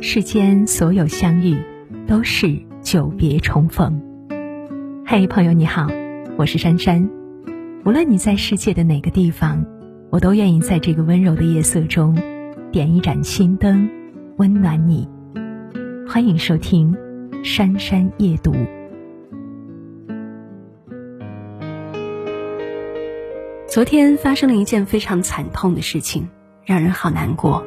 世间所有相遇，都是久别重逢。嘿，朋友你好，我是珊珊。无论你在世界的哪个地方，我都愿意在这个温柔的夜色中，点一盏心灯，温暖你。欢迎收听《珊珊夜读》。昨天发生了一件非常惨痛的事情，让人好难过。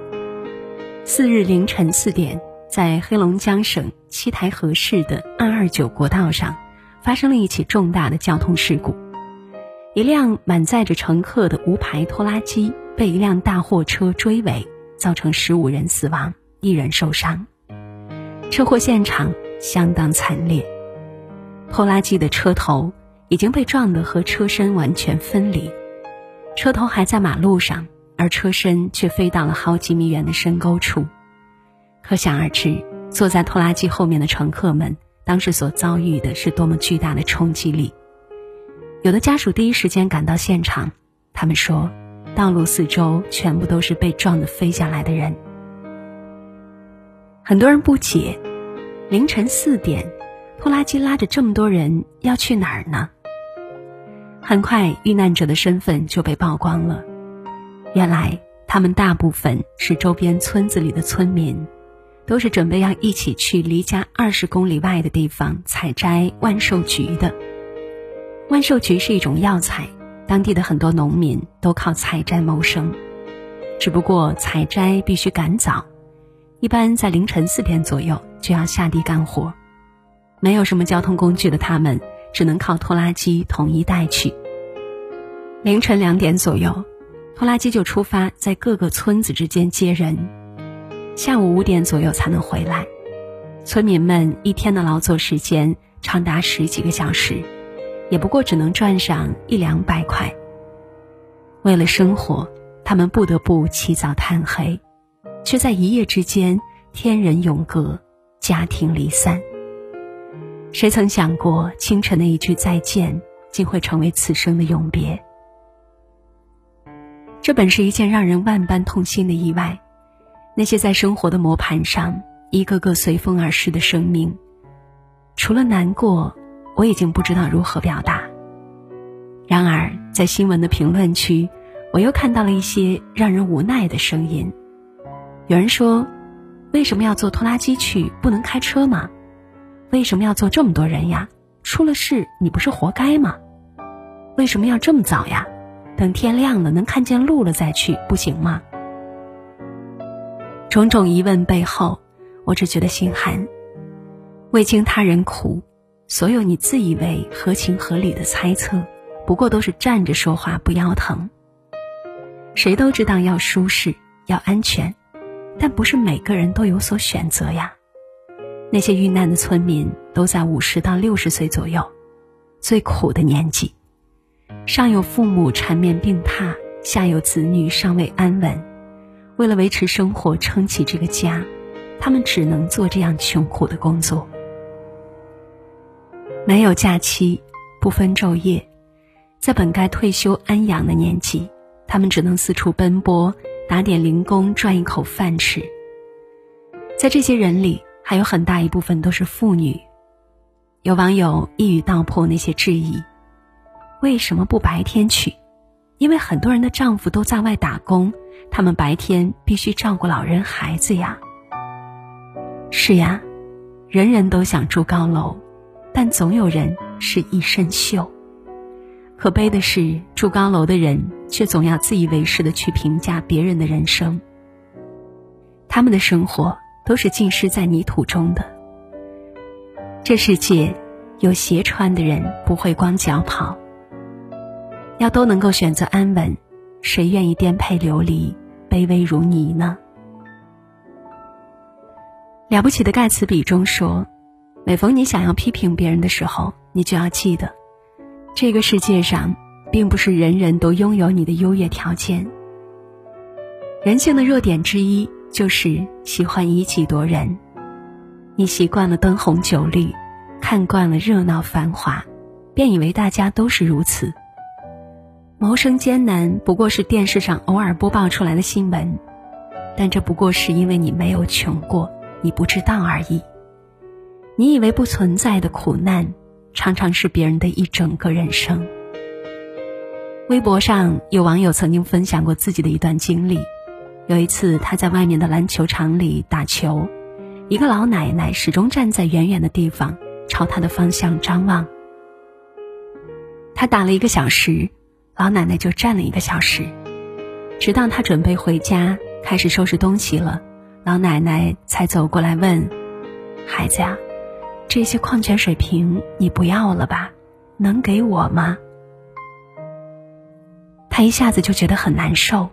四日凌晨四点，在黑龙江省七台河市的二二九国道上，发生了一起重大的交通事故。一辆满载着乘客的无牌拖拉机被一辆大货车追尾，造成十五人死亡，一人受伤。车祸现场相当惨烈，拖拉机的车头已经被撞得和车身完全分离，车头还在马路上。而车身却飞到了好几米远的深沟处，可想而知，坐在拖拉机后面的乘客们当时所遭遇的是多么巨大的冲击力。有的家属第一时间赶到现场，他们说，道路四周全部都是被撞得飞下来的人。很多人不解，凌晨四点，拖拉机拉着这么多人要去哪儿呢？很快，遇难者的身份就被曝光了。原来他们大部分是周边村子里的村民，都是准备要一起去离家二十公里外的地方采摘万寿菊的。万寿菊是一种药材，当地的很多农民都靠采摘谋生。只不过采摘必须赶早，一般在凌晨四点左右就要下地干活，没有什么交通工具的他们只能靠拖拉机统一带去。凌晨两点左右。拖拉机就出发，在各个村子之间接人，下午五点左右才能回来。村民们一天的劳作时间长达十几个小时，也不过只能赚上一两百块。为了生活，他们不得不起早贪黑，却在一夜之间天人永隔，家庭离散。谁曾想过，清晨的一句再见，竟会成为此生的永别？这本是一件让人万般痛心的意外，那些在生活的磨盘上一个个随风而逝的生命，除了难过，我已经不知道如何表达。然而，在新闻的评论区，我又看到了一些让人无奈的声音。有人说：“为什么要坐拖拉机去？不能开车吗？为什么要坐这么多人呀？出了事你不是活该吗？为什么要这么早呀？”等天亮了，能看见路了再去，不行吗？种种疑问背后，我只觉得心寒。未经他人苦，所有你自以为合情合理的猜测，不过都是站着说话不腰疼。谁都知道要舒适，要安全，但不是每个人都有所选择呀。那些遇难的村民都在五十到六十岁左右，最苦的年纪。上有父母缠绵病榻，下有子女尚未安稳，为了维持生活，撑起这个家，他们只能做这样穷苦的工作。没有假期，不分昼夜，在本该退休安养的年纪，他们只能四处奔波，打点零工赚一口饭吃。在这些人里，还有很大一部分都是妇女。有网友一语道破那些质疑。为什么不白天去？因为很多人的丈夫都在外打工，他们白天必须照顾老人孩子呀。是呀，人人都想住高楼，但总有人是一身锈。可悲的是，住高楼的人却总要自以为是的去评价别人的人生。他们的生活都是浸湿在泥土中的。这世界，有鞋穿的人不会光脚跑。要都能够选择安稳，谁愿意颠沛流离、卑微如泥呢？了不起的盖茨比中说：“每逢你想要批评别人的时候，你就要记得，这个世界上并不是人人都拥有你的优越条件。人性的弱点之一就是喜欢以己度人。你习惯了灯红酒绿，看惯了热闹繁华，便以为大家都是如此。”谋生艰难不过是电视上偶尔播报出来的新闻，但这不过是因为你没有穷过，你不知道而已。你以为不存在的苦难，常常是别人的一整个人生。微博上有网友曾经分享过自己的一段经历：有一次，他在外面的篮球场里打球，一个老奶奶始终站在远远的地方，朝他的方向张望。他打了一个小时，老奶奶就站了一个小时，直到她准备回家，开始收拾东西了，老奶奶才走过来问：“孩子呀，这些矿泉水瓶你不要了吧？能给我吗？”他一下子就觉得很难受，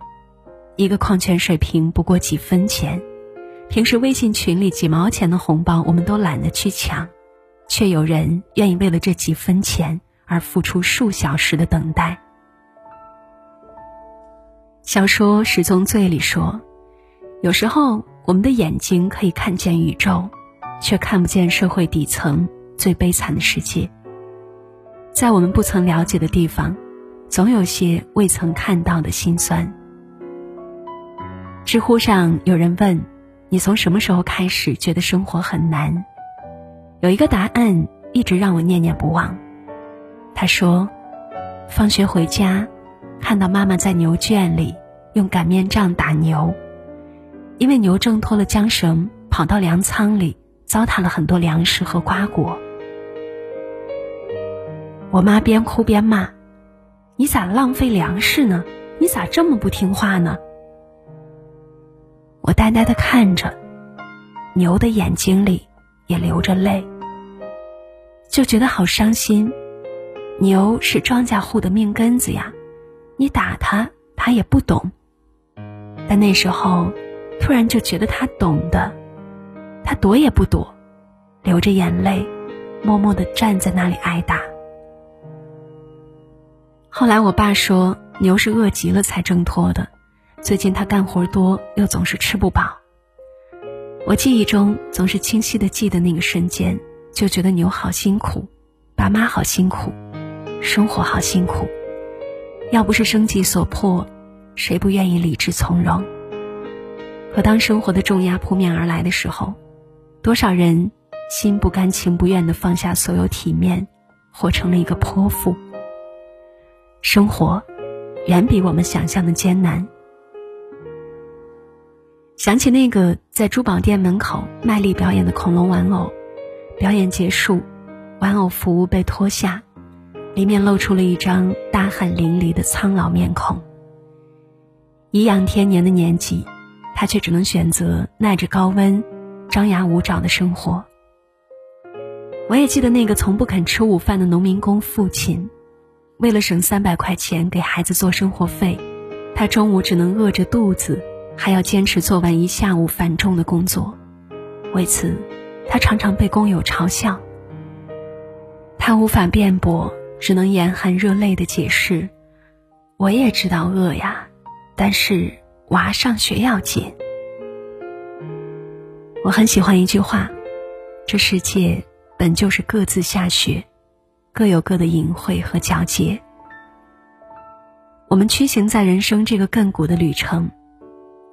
一个矿泉水瓶不过几分钱，平时微信群里几毛钱的红包我们都懒得去抢，却有人愿意为了这几分钱。而付出数小时的等待。小说《十宗罪》里说，有时候我们的眼睛可以看见宇宙，却看不见社会底层最悲惨的世界。在我们不曾了解的地方，总有些未曾看到的心酸。知乎上有人问：“你从什么时候开始觉得生活很难？”有一个答案一直让我念念不忘。他说：“放学回家，看到妈妈在牛圈里用擀面杖打牛，因为牛挣脱了缰绳，跑到粮仓里，糟蹋了很多粮食和瓜果。我妈边哭边骂：‘你咋浪费粮食呢？你咋这么不听话呢？’我呆呆的看着，牛的眼睛里也流着泪，就觉得好伤心。”牛是庄稼户的命根子呀，你打他，他也不懂。但那时候，突然就觉得他懂的，他躲也不躲，流着眼泪，默默的站在那里挨打。后来我爸说，牛是饿极了才挣脱的，最近他干活多，又总是吃不饱。我记忆中总是清晰的记得那个瞬间，就觉得牛好辛苦，爸妈好辛苦。生活好辛苦，要不是生计所迫，谁不愿意理智从容？可当生活的重压扑面而来的时候，多少人心不甘情不愿的放下所有体面，活成了一个泼妇。生活远比我们想象的艰难。想起那个在珠宝店门口卖力表演的恐龙玩偶，表演结束，玩偶服务被脱下。里面露出了一张大汗淋漓的苍老面孔。颐养天年的年纪，他却只能选择耐着高温、张牙舞爪的生活。我也记得那个从不肯吃午饭的农民工父亲，为了省三百块钱给孩子做生活费，他中午只能饿着肚子，还要坚持做完一下午繁重的工作。为此，他常常被工友嘲笑。他无法辩驳。只能眼含热泪的解释：“我也知道饿呀，但是娃上学要紧。”我很喜欢一句话：“这世界本就是各自下雪，各有各的隐晦和皎洁。”我们驱行在人生这个亘古的旅程，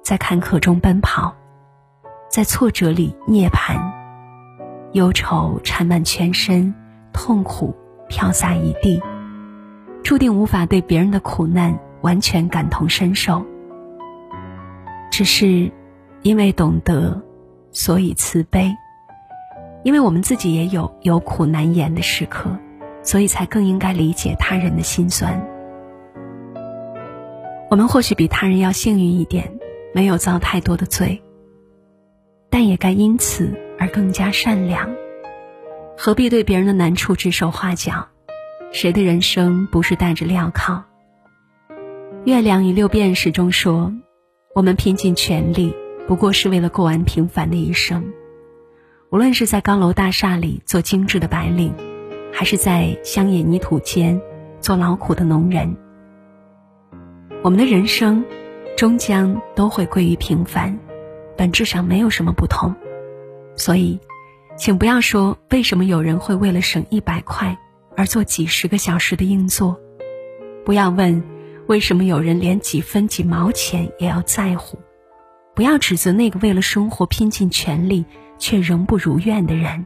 在坎坷中奔跑，在挫折里涅槃，忧愁缠满全身，痛苦。飘洒一地，注定无法对别人的苦难完全感同身受。只是因为懂得，所以慈悲；因为我们自己也有有苦难言的时刻，所以才更应该理解他人的心酸。我们或许比他人要幸运一点，没有遭太多的罪，但也该因此而更加善良。何必对别人的难处指手画脚？谁的人生不是带着镣铐？《月亮与六便士》中说：“我们拼尽全力，不过是为了过完平凡的一生。无论是在高楼大厦里做精致的白领，还是在乡野泥土间做劳苦的农人，我们的人生终将都会归于平凡，本质上没有什么不同。所以。”请不要说为什么有人会为了省一百块而做几十个小时的硬座，不要问为什么有人连几分几毛钱也要在乎，不要指责那个为了生活拼尽全力却仍不如愿的人。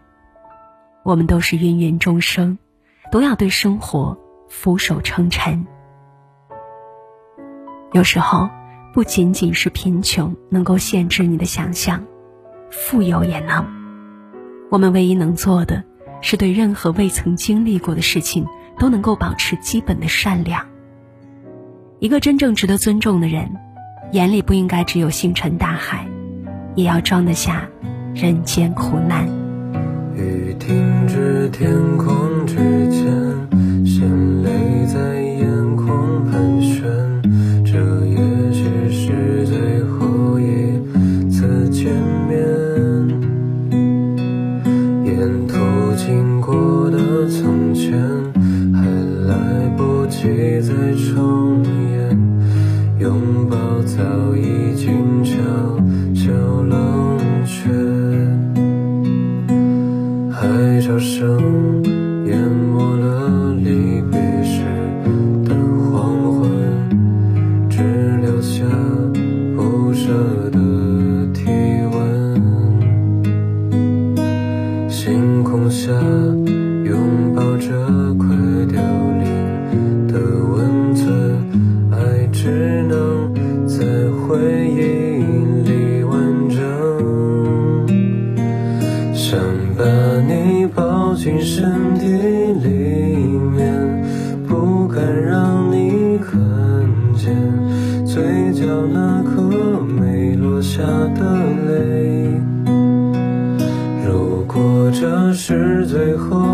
我们都是芸芸众生，都要对生活俯首称臣。有时候，不仅仅是贫穷能够限制你的想象，富有也能。我们唯一能做的，是对任何未曾经历过的事情，都能够保持基本的善良。一个真正值得尊重的人，眼里不应该只有星辰大海，也要装得下人间苦难。雨停止，天海下的泪。如果这是最后。